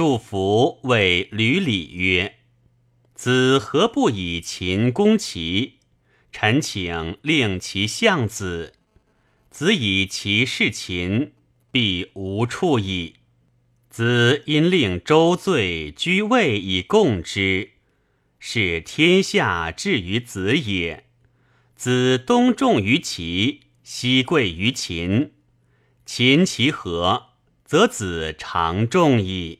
祝福谓吕礼曰：“子何不以秦攻齐？臣请令其相子。子以其事秦，必无处矣。子因令周罪居位以共之，是天下至于子也。子东重于齐，西贵于秦。秦其和，则子常重矣。”